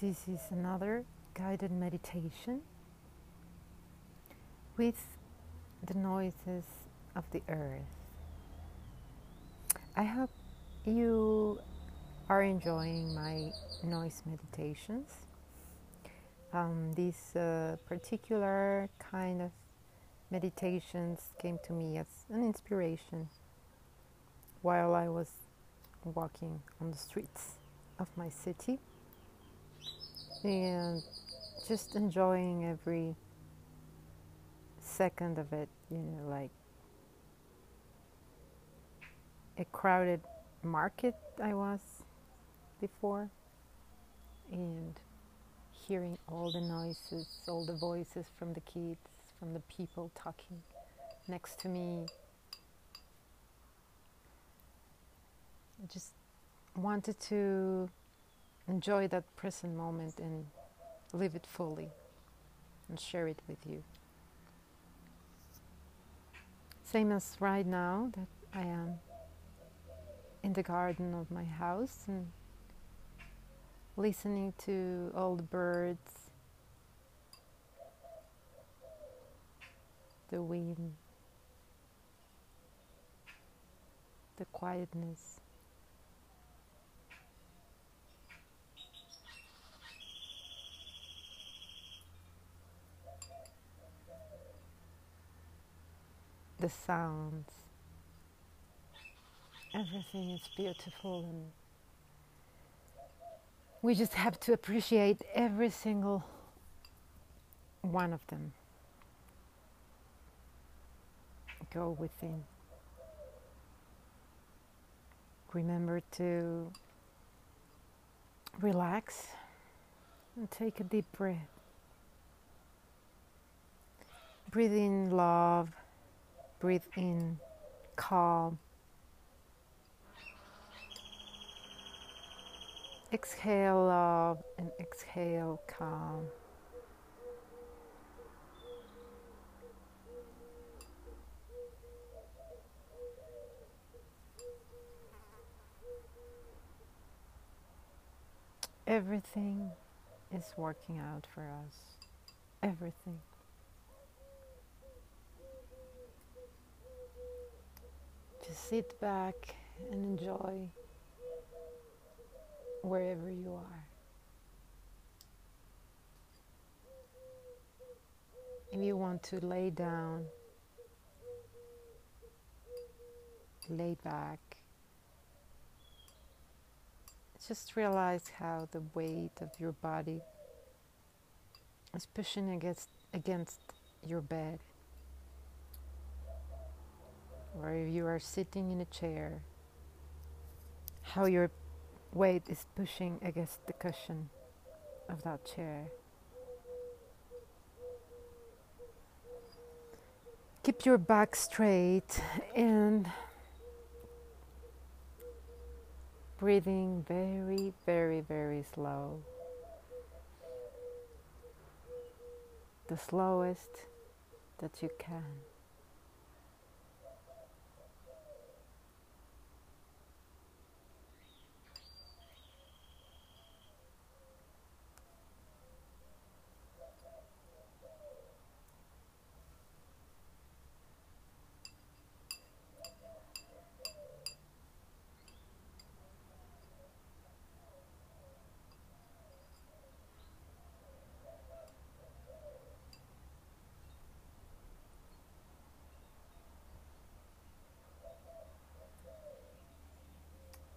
This is another guided meditation with the noises of the earth. I hope you are enjoying my noise meditations. Um, this uh, particular kind of meditations came to me as an inspiration while I was walking on the streets of my city and just enjoying every second of it, you know, like a crowded market I was before, and hearing all the noises, all the voices from the kids, from the people talking next to me. I just wanted to enjoy that present moment and live it fully and share it with you. Same as right now that I am in the garden of my house and listening to all the birds, the wind, the quietness. The sounds. Everything is beautiful, and we just have to appreciate every single one of them. Go within. Remember to relax and take a deep breath. Breathe in love Breathe in calm. Exhale love and exhale calm. Everything is working out for us. Everything. Just sit back and enjoy wherever you are. If you want to lay down, lay back. Just realize how the weight of your body is pushing against against your bed or if you are sitting in a chair, how your weight is pushing against the cushion of that chair. Keep your back straight and breathing very, very, very slow. The slowest that you can.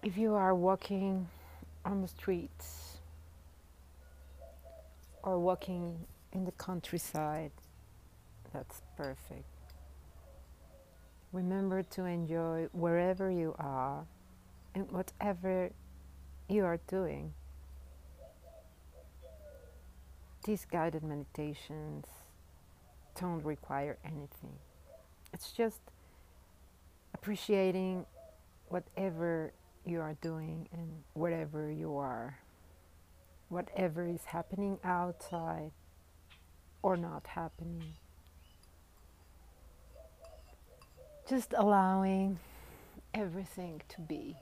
If you are walking on the streets or walking in the countryside, that's perfect. Remember to enjoy wherever you are and whatever you are doing. These guided meditations don't require anything. It's just appreciating whatever you are doing and wherever you are, whatever is happening outside or not happening. Just allowing everything to be.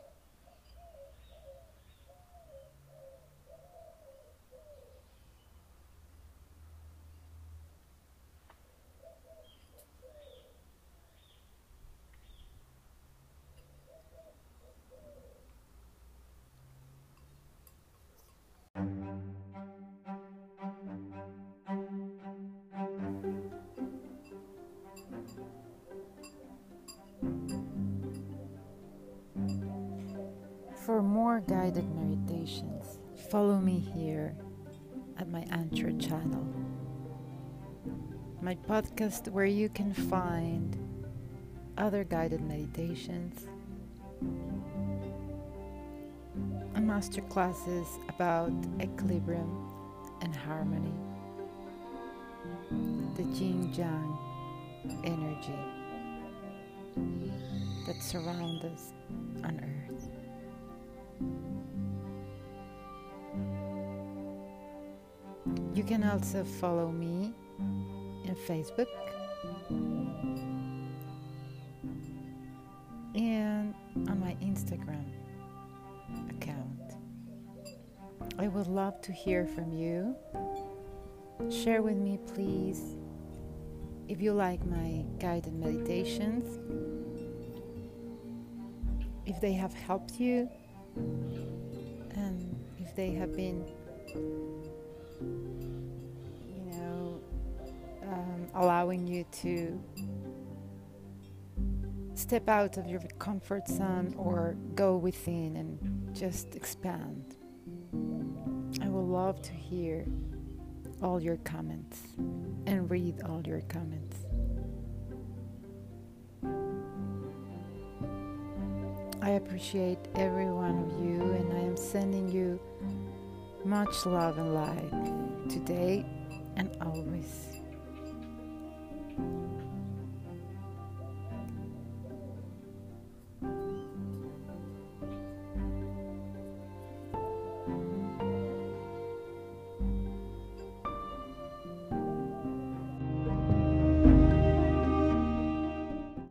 For more guided meditations, follow me here at my Anchor channel, my podcast where you can find other guided meditations and master classes about equilibrium and harmony, the yin yang energy that surrounds us on earth. You can also follow me in Facebook and on my Instagram account. I would love to hear from you. Share with me, please, if you like my guided meditations, if they have helped you, and if they have been, you know, um, allowing you to step out of your comfort zone or go within and just expand. I would love to hear all your comments and read all your comments. I appreciate every one of you, and I am sending you much love and light today and always.